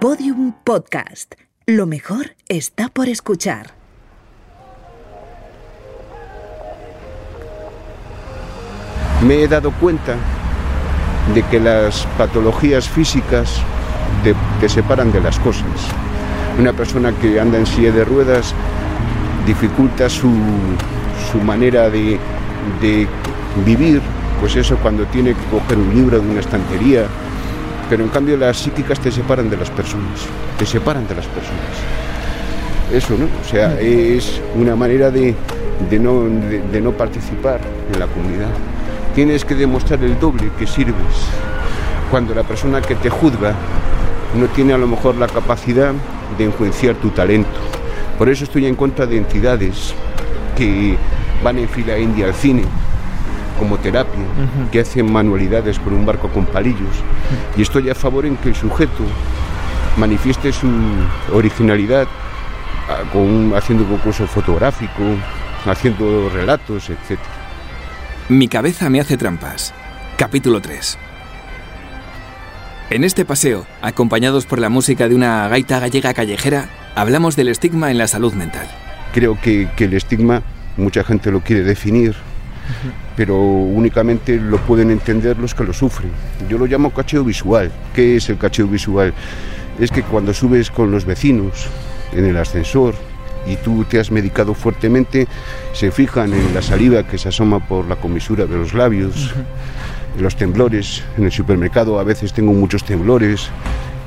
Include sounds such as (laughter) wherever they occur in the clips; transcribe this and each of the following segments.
Podium Podcast. Lo mejor está por escuchar. Me he dado cuenta de que las patologías físicas te, separan de las cosas. Una persona que anda en silla de ruedas dificulta su, su manera de, de vivir, pues eso cuando tiene que coger un libro de una estantería, pero en cambio las psíquicas te separan de las personas, te separan de las personas. Eso, ¿no? O sea, es una manera de, de no, de- de no participar en la comunidad. Tienes que demostrar el doble que sirves cuando la persona que te juzga no tiene a lo mejor la capacidad de influenciar tu talento. Por eso estoy en contra de entidades que van en fila india al cine como terapia, que hacen manualidades con un barco con palillos. Y estoy a favor en que el sujeto manifieste su originalidad ah, con un- haciendo un concurso fotográfico, haciendo relatos, etc. Mi cabeza me hace trampas. Capítulo 3. En este paseo, acompañados por la música de una gaita gallega callejera, hablamos del estigma en la salud mental. Creo que, que el estigma, mucha gente lo quiere definir, pero únicamente lo pueden entender los que lo sufren. Yo lo llamo cacheo visual. ¿Qué es el cacheo visual? Es que cuando subes con los vecinos en el ascensor y tú te has medicado fuertemente, se fijan en la saliva que se asoma por la comisura de los labios, en los temblores. En el supermercado a veces tengo muchos temblores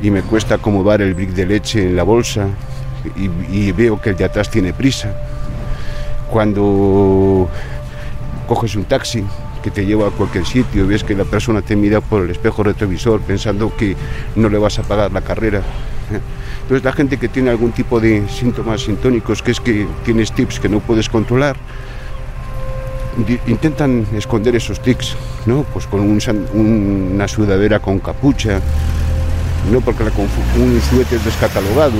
y me cuesta acomodar el brick de leche en la bolsa y, y veo que el de atrás tiene prisa. Cuando coges un taxi que te lleva a cualquier sitio y ves que la persona te mira por el espejo retrovisor pensando que no le vas a pagar la carrera. Entonces la gente que tiene algún tipo de síntomas sintónicos, que es que tienes tics que no puedes controlar, intentan esconder esos tics, ¿no? Pues con una sudadera con capucha, no porque la un suéter descatalogado,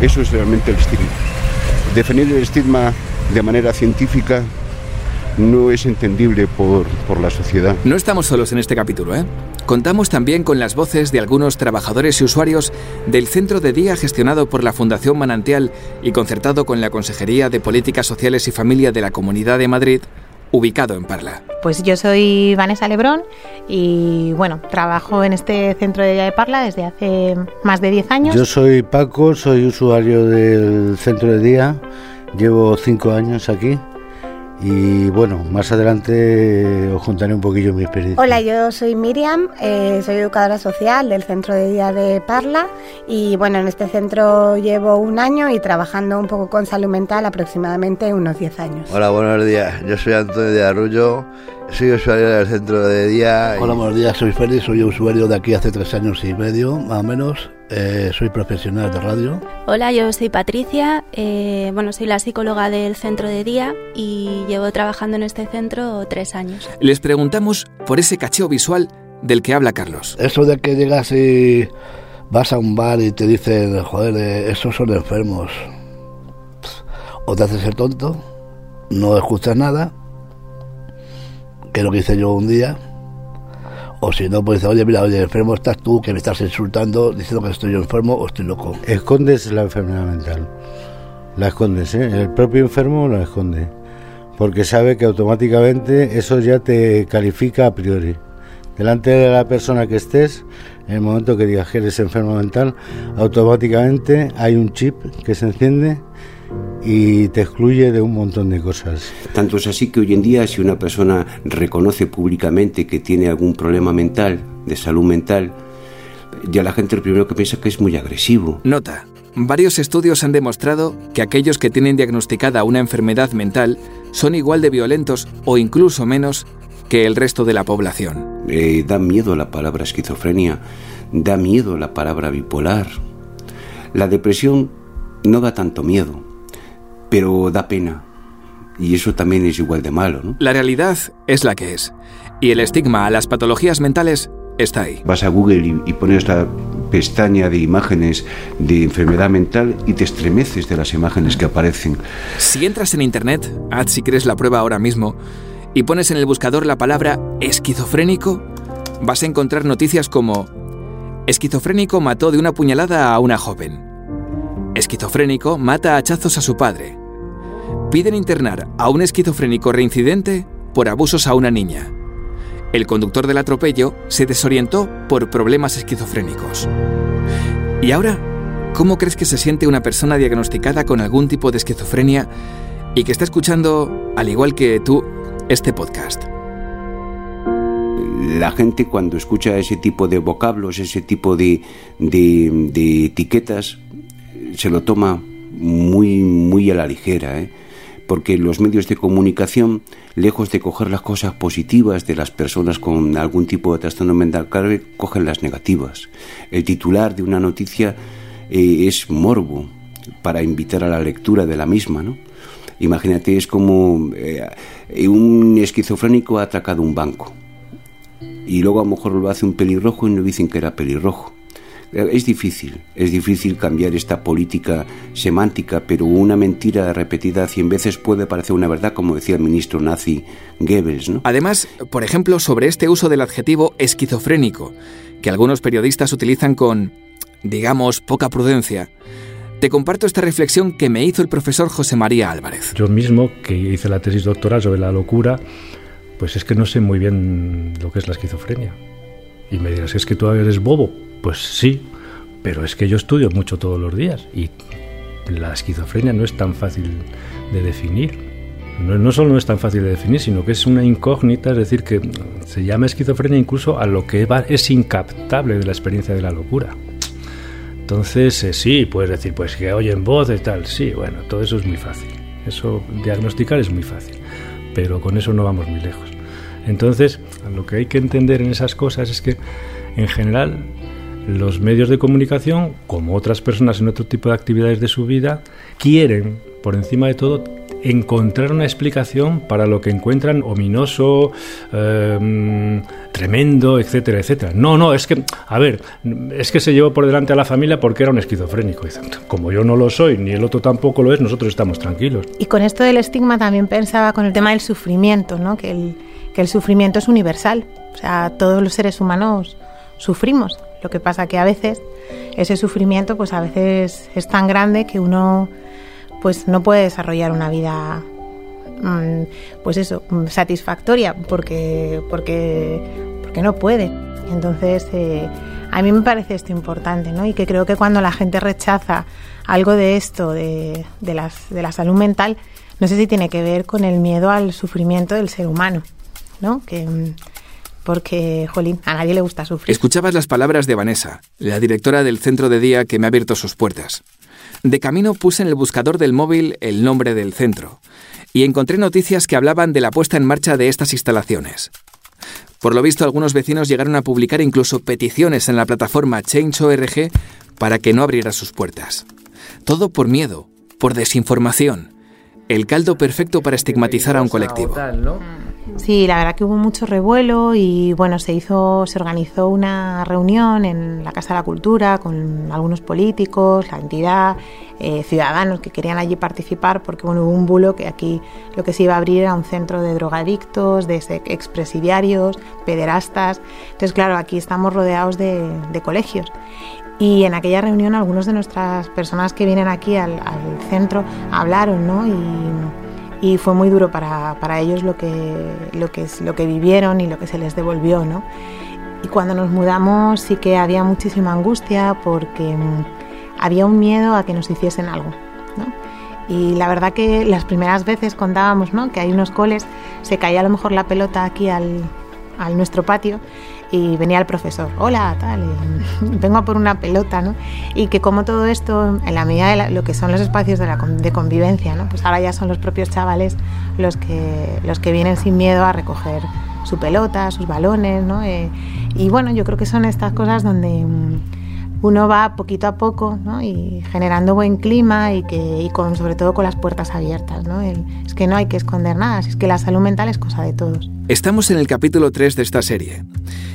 eso es realmente el estigma. Definir el estigma de manera científica no es entendible por, por la sociedad. No estamos solos en este capítulo, ¿eh? Contamos también con las voces de algunos trabajadores y usuarios del centro de día gestionado por la Fundación Manantial y concertado con la Consejería de Políticas Sociales y Familia de la Comunidad de Madrid, ubicado en Parla. Pues yo soy Vanessa Lebrón y bueno, trabajo en este centro de día de Parla desde hace más de 10 años. Yo soy Paco, soy usuario del centro de día, llevo cinco años aquí y bueno, más adelante os contaré un poquillo mi experiencia. Hola, yo soy Miriam, eh, soy educadora social del Centro de Día de Parla y bueno, en este centro llevo un año y trabajando un poco con salud mental aproximadamente unos 10 años. Hola, buenos días. Yo soy Antonio de Arrullo, soy usuario del centro de día. y- Hola, buenos días, soy Félix, soy usuario de aquí hace tres años y medio, más o menos. Eh, soy profesional de radio. Hola, yo soy Patricia, eh, bueno, soy la psicóloga del centro de día y llevo trabajando en este centro tres años. Les preguntamos por ese cacheo visual del que habla Carlos. Eso de que llegas y vas a un bar y te dicen, joder, eh, esos son enfermos. O te haces el tonto, no escuchas nada, que es lo que hice yo un día. O si no, pues oye, mira, oye, enfermo estás tú, que me estás insultando, diciendo que estoy enfermo o estoy loco. Escondes la enfermedad mental. La escondes, ¿eh? El propio enfermo la esconde. Porque sabe que automáticamente eso ya te califica a priori. Delante de la persona que estés, en el momento que digas que eres enfermo mental, automáticamente hay un chip que se enciende y te excluye de un montón de cosas. Tanto es así que hoy en día si una persona reconoce públicamente que tiene algún problema mental, de salud mental, ya la gente lo primero que piensa que es muy agresivo. Nota. Varios estudios han demostrado que aquellos que tienen diagnosticada una enfermedad mental son igual de violentos o incluso menos que el resto de la población. Eh, da miedo la palabra esquizofrenia, da miedo la palabra bipolar. La depresión no da tanto miedo, pero da pena. Y eso también es igual de malo, ¿no? La realidad es la que es. Y el estigma a las patologías mentales está ahí. Vas a Google y, y pones la pestaña de imágenes de enfermedad mental y te estremeces de las imágenes que aparecen. Si entras en internet, haz si quieres la prueba ahora mismo, y pones en el buscador la palabra esquizofrénico, vas a encontrar noticias como Esquizofrénico mató de una puñalada a una joven. Esquizofrénico mata a hachazos a su padre. Piden internar a un esquizofrénico reincidente por abusos a una niña. El conductor del atropello se desorientó por problemas esquizofrénicos. ¿Y ahora? ¿Cómo crees que se siente una persona diagnosticada con algún tipo de esquizofrenia y que está escuchando, al igual que tú, este podcast? La gente cuando escucha ese tipo de vocablos, ese tipo de, de, etiquetas, se lo toma muy, muy a la ligera, ¿eh? Porque los medios de comunicación, lejos de coger las cosas positivas de las personas con algún tipo de trastorno mental grave, cogen las negativas. El titular de una noticia eh, es morbo para invitar a la lectura de la misma, ¿no? Imagínate, es como eh, un esquizofrénico ha atracado un banco y luego a lo mejor lo hace un pelirrojo y no dicen que era pelirrojo. Es difícil, es difícil cambiar esta política semántica, pero una mentira repetida cien veces puede parecer una verdad, como decía el ministro nazi Goebbels. ¿no? Además, por ejemplo, sobre este uso del adjetivo esquizofrénico, que algunos periodistas utilizan con, digamos, poca prudencia, te comparto esta reflexión que me hizo el profesor José María Álvarez. Yo mismo, que hice la tesis doctoral sobre la locura, pues es que no sé muy bien lo que es la esquizofrenia. Y me dirás, ¿es que tú eres bobo? Pues sí, pero es que yo estudio mucho todos los días y la esquizofrenia no es tan fácil de definir. No, solo no es tan fácil de definir, sino que es una incógnita, es decir, que se llama esquizofrenia incluso a lo que es incaptable de la experiencia de la locura. Entonces, eh, sí, puedes decir, pues que oyen voz y tal, sí, bueno, todo eso es muy fácil. Eso diagnosticar es muy fácil, pero con eso no vamos muy lejos. Entonces, lo que hay que entender en esas cosas es que, en general, los medios de comunicación, como otras personas en otro tipo de actividades de su vida, quieren, por encima de todo, encontrar una explicación para lo que encuentran ominoso, em, tremendo, etcétera, etcétera. No, no, es que, a ver, es que se llevó por delante a la familia porque era un esquizofrénico. Como yo no lo soy, ni el otro tampoco lo es, nosotros estamos tranquilos. Y con esto del estigma también pensaba con el tema del sufrimiento, ¿no? Que el, que el sufrimiento es universal. O sea, todos los seres humanos sufrimos. Lo que pasa que a veces ese sufrimiento, pues a veces es tan grande que uno pues no puede desarrollar una vida mm, pues eso, satisfactoria porque porque porque no puede. Entonces, eh, a mí me parece esto importante, ¿no? Y que creo que cuando la gente rechaza algo de esto, de, de, las, de la salud mental, no sé si tiene que ver con el miedo al sufrimiento del ser humano. ¿no? Que, mm, porque, jolín, a nadie le gusta sufrir. Escuchabas las palabras de Vanessa, la directora del centro de día que me ha abierto sus puertas. De camino puse en el buscador del móvil el nombre del centro y encontré noticias que hablaban de la puesta en marcha de estas instalaciones. Por lo visto, algunos vecinos llegaron a publicar incluso peticiones en la plataforma Change.org para que no abriera sus puertas. Todo por miedo, por desinformación. El caldo perfecto para estigmatizar a un colectivo. Sí, la verdad que hubo mucho revuelo y bueno, se hizo, se organizó una reunión en la Casa de la Cultura con algunos políticos, la entidad, eh, ciudadanos que querían allí participar porque bueno, hubo un bulo que aquí lo que se iba a abrir era un centro de drogadictos, de expresidiarios, pederastas. Entonces, claro, aquí estamos rodeados de, colegios. Y en aquella reunión algunos de nuestras personas que vienen aquí al, al centro hablaron, ¿no? Y fue muy duro para, para ellos lo que, lo, que, lo que vivieron y lo que se les devolvió. ¿no? Y cuando nos mudamos sí que había muchísima angustia porque mm, había un miedo a que nos hiciesen algo. ¿no? Y la verdad que las primeras veces contábamos ¿no? que hay unos coles, se caía a lo mejor la pelota aquí al, al nuestro patio y venía el profesor, hola, tal, (laughs) vengo a por una pelota, ¿no? Y que como todo esto, en la medida de lo que son los espacios de, la, de convivencia, ¿no? Pues ahora ya son los propios chavales los que, los que vienen sin miedo a recoger su pelota, sus balones, ¿no? Eh, y bueno, yo creo que son estas cosas donde mm, uno va poquito a poco ¿no? y generando buen clima y, que, y con, sobre todo con las puertas abiertas. ¿no? es que no hay que esconder nada, es que la salud mental es cosa de todos. Estamos en el capítulo 3 de esta serie.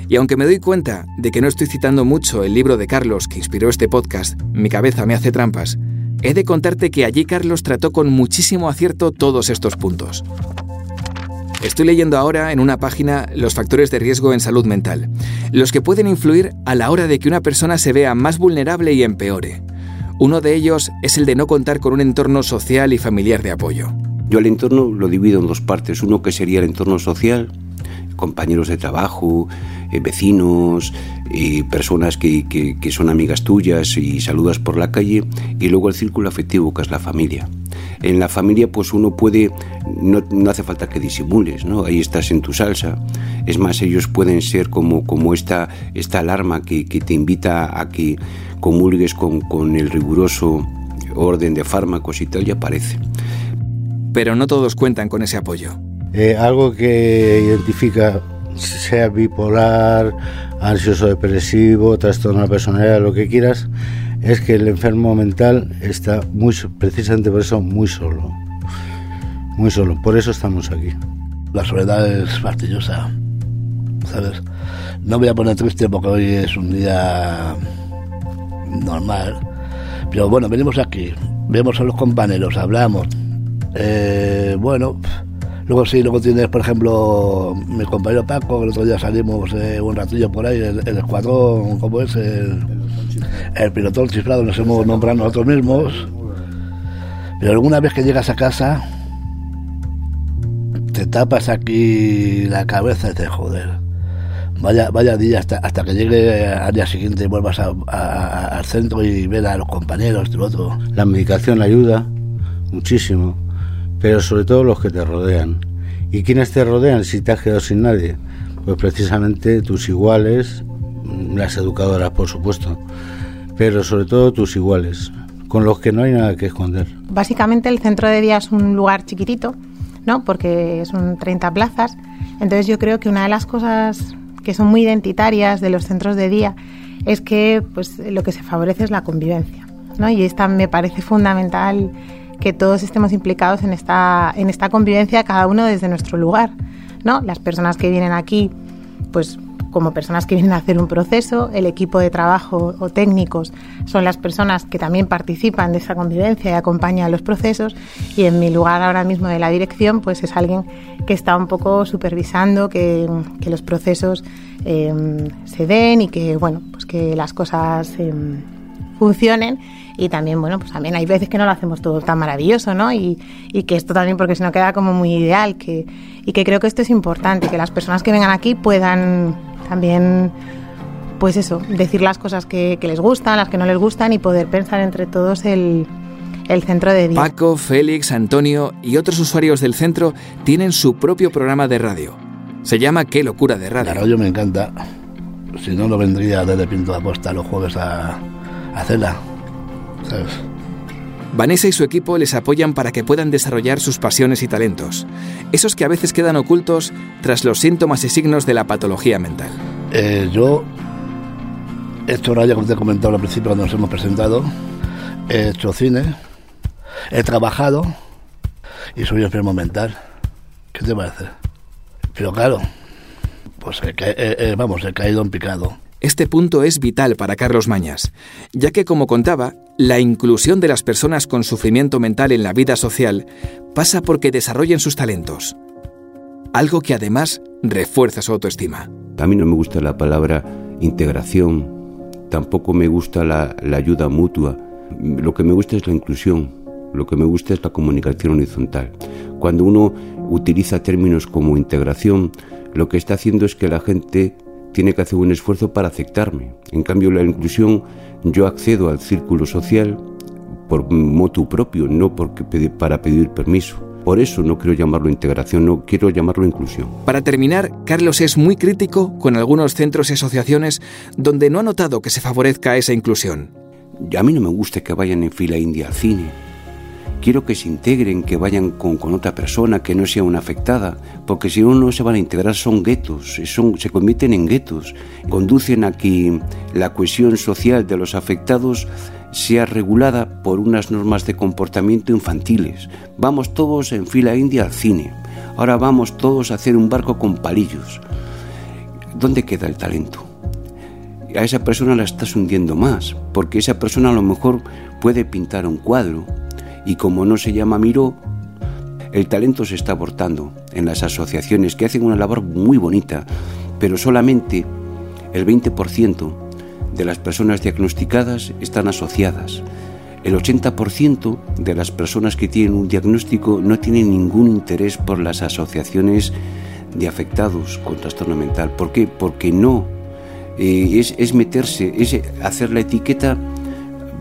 Y aunque me doy cuenta de que no estoy citando mucho el libro de Carlos que inspiró este podcast, Mi cabeza me hace trampas, he de contarte que allí Carlos trató con muchísimo acierto todos estos puntos. Estoy leyendo ahora en una página los factores de riesgo en salud mental, los que pueden influir a la hora de que una persona se vea más vulnerable y empeore. Uno de ellos es el de no contar con un entorno social y familiar de apoyo. Yo el entorno lo divido en dos partes. Uno que sería el entorno social, compañeros de trabajo, eh, vecinos, personas que, son amigas tuyas y saludas por la calle, y luego el círculo afectivo que es la familia. En la familia pues uno puede, no, no, hace falta que disimules, ¿no? Ahí estás en tu salsa. Es más, ellos pueden ser como, como esta, esta alarma que, que te invita a que comulgues con, con el riguroso orden de fármacos y tal, y aparece. Pero no todos cuentan con ese apoyo. Eh, algo que identifica sea bipolar, ansioso depresivo, trastorno de la personalidad, lo que quieras, es que el enfermo mental está muy, precisamente por eso, muy solo. Muy solo. Por eso estamos aquí. La soledad es fastidiosa, ¿sabes? No voy a poner triste porque hoy es un día normal. Pero bueno, venimos aquí, vemos a los compañeros, hablamos. Eh, bueno, luego sí, luego tienes, por ejemplo, mi compañero Paco, el otro día salimos eh, un ratillo por ahí, el, escuadrón, ¿cómo es? El, el pilotón cifrado nos hemos nombrado nosotros mismos. Pero alguna vez que llegas a casa, te tapas aquí la cabeza y te joder. Vaya, vaya día hasta, hasta que llegue al día siguiente y vuelvas al centro y ver a los compañeros, tu otro. La medicación ayuda muchísimo, pero sobre todo los que te rodean. ¿Y quiénes te rodean si te has quedado sin nadie? Pues precisamente tus iguales, las educadoras, por supuesto pero sobre todo tus iguales, con los que no hay nada que esconder. Básicamente el centro de día es un lugar chiquitito, ¿no? Porque son 30 plazas. Entonces yo creo que una de las cosas que son muy identitarias de los centros de día es que pues lo que se favorece es la convivencia, ¿no? Y esta me parece fundamental que todos estemos implicados en esta en esta convivencia cada uno desde nuestro lugar, ¿no? Las personas que vienen aquí pues como personas que vienen a hacer un proceso, el equipo de trabajo o técnicos son las personas que también participan de esa convivencia y acompañan los procesos y en mi lugar ahora mismo de la dirección pues es alguien que está un poco supervisando que, los procesos em, se den y que bueno pues que las cosas em, funcionen y también, bueno, pues también hay veces que no lo hacemos todo tan maravilloso, ¿no? Y, y que esto también, porque si no queda como muy ideal, que, y que creo que esto es importante, que las personas que vengan aquí puedan también pues eso, decir las cosas que, les gustan, las que no les gustan y poder pensar entre todos el, el centro de día. Paco, Félix, Antonio y otros usuarios del centro tienen su propio programa de radio. Se llama Qué locura de radio. La radio me encanta. Si no, no vendría desde Pinto de Aposta los jueves a, a hacerla. ¿Sabes? Vanessa y su equipo les apoyan para que puedan desarrollar sus pasiones y talentos, esos que a veces quedan ocultos tras los síntomas y signos de la patología mental. Eh, yo he hecho radio, como te he comentado al principio cuando nos hemos presentado, he hecho cine, he trabajado y soy enfermo mental. ¿Qué te parece? Pero claro, pues vamos, he caído en picado. Este punto es vital para Carlos Mañas, ya que, como contaba, la inclusión de las personas con sufrimiento mental en la vida social pasa porque desarrollen sus talentos, algo que además refuerza su autoestima. A mí no me gusta la palabra integración, tampoco me gusta la, la ayuda mutua, lo que me gusta es la inclusión, lo que me gusta es la comunicación horizontal. Cuando uno utiliza términos como integración, lo que está haciendo es que la gente tiene que hacer un esfuerzo para aceptarme. En cambio, la inclusión, yo accedo al círculo social por motu propio, no porque para pedir permiso. Por eso no quiero llamarlo integración, no quiero llamarlo inclusión. Para terminar, Carlos es muy crítico con algunos centros y asociaciones donde no ha notado que se favorezca esa inclusión. A mí no me gusta que vayan en fila india al cine quiero que se integren, que vayan con, otra persona, que no sea una afectada, porque si no, no se van a integrar, son guetos, se convierten en guetos, conducen a que la cohesión social de los afectados sea regulada por unas normas de comportamiento infantiles. Vamos todos en fila india al cine, ahora vamos todos a hacer un barco con palillos. ¿Dónde queda el talento? A esa persona la estás hundiendo más, porque esa persona a lo mejor puede pintar un cuadro, y como no se llama Miró, El talento se está abortando en las asociaciones que hacen una labor muy bonita, pero solamente el 20% de las personas diagnosticadas están asociadas. El 80% de las personas que tienen un diagnóstico no tienen ningún interés por las asociaciones de afectados con trastorno mental. ¿Por qué? Porque no. Eh, es meterse, es hacer la etiqueta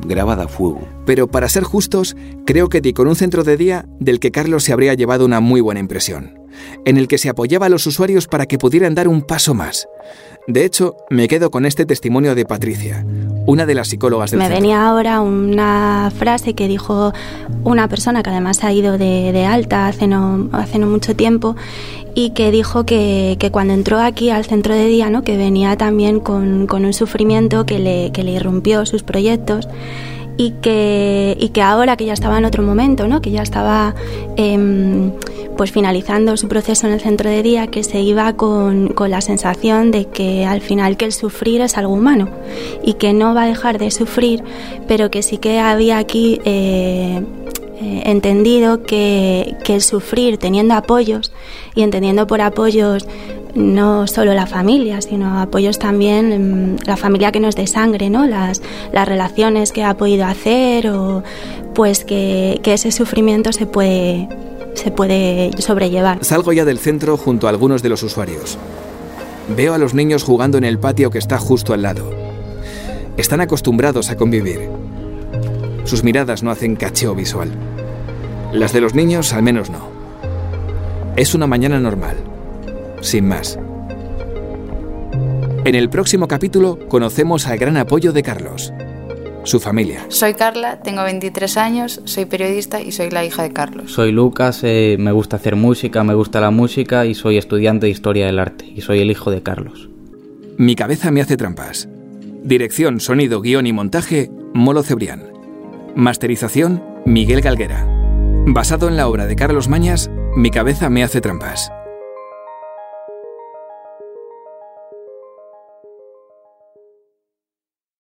grabada a fuego. Pero para ser justos, creo que di con un centro de día del que Carlos se habría llevado una muy buena impresión, en el que se apoyaba a los usuarios para que pudieran dar un paso más. De hecho, me quedo con este testimonio de Patricia, una de las psicólogas del Me centro. venía ahora una frase que dijo una persona que además ha ido de, de alta hace no, hace no mucho tiempo y que dijo que, que cuando entró aquí al centro de día, ¿no? que venía también con, con un sufrimiento que le, que le irrumpió sus proyectos y que, y que ahora que ya estaba en otro momento, ¿no? que ya estaba em, pues finalizando su proceso en el centro de día, que se iba con, con la sensación de que al final que el sufrir es algo humano y que no va a dejar de sufrir, pero que sí que había aquí eh, eh, entendido que, que el sufrir teniendo apoyos y entendiendo por apoyos no solo la familia, sino apoyos también mm, la familia que nos de sangre, ¿no? Las, las relaciones que ha podido hacer o pues que, que ese sufrimiento se puede, se puede sobrellevar. Salgo ya del centro junto a algunos de los usuarios. Veo a los niños jugando en el patio que está justo al lado. Están acostumbrados a convivir. Sus miradas no hacen cacheo visual. Las de los niños al menos no. Es una mañana normal, sin más. En el próximo capítulo conocemos al gran apoyo de Carlos, su familia. Soy Carla, tengo 23 años, soy periodista y soy la hija de Carlos. Soy Lucas, eh, me gusta hacer música, me gusta la música y soy estudiante de Historia del Arte y soy el hijo de Carlos. Mi cabeza me hace trampas. Dirección, sonido, guion y montaje, Molo Cebrián. Masterización, Miguel Galguera. Basado en la obra de Carlos Mañas, Mi cabeza me hace trampas.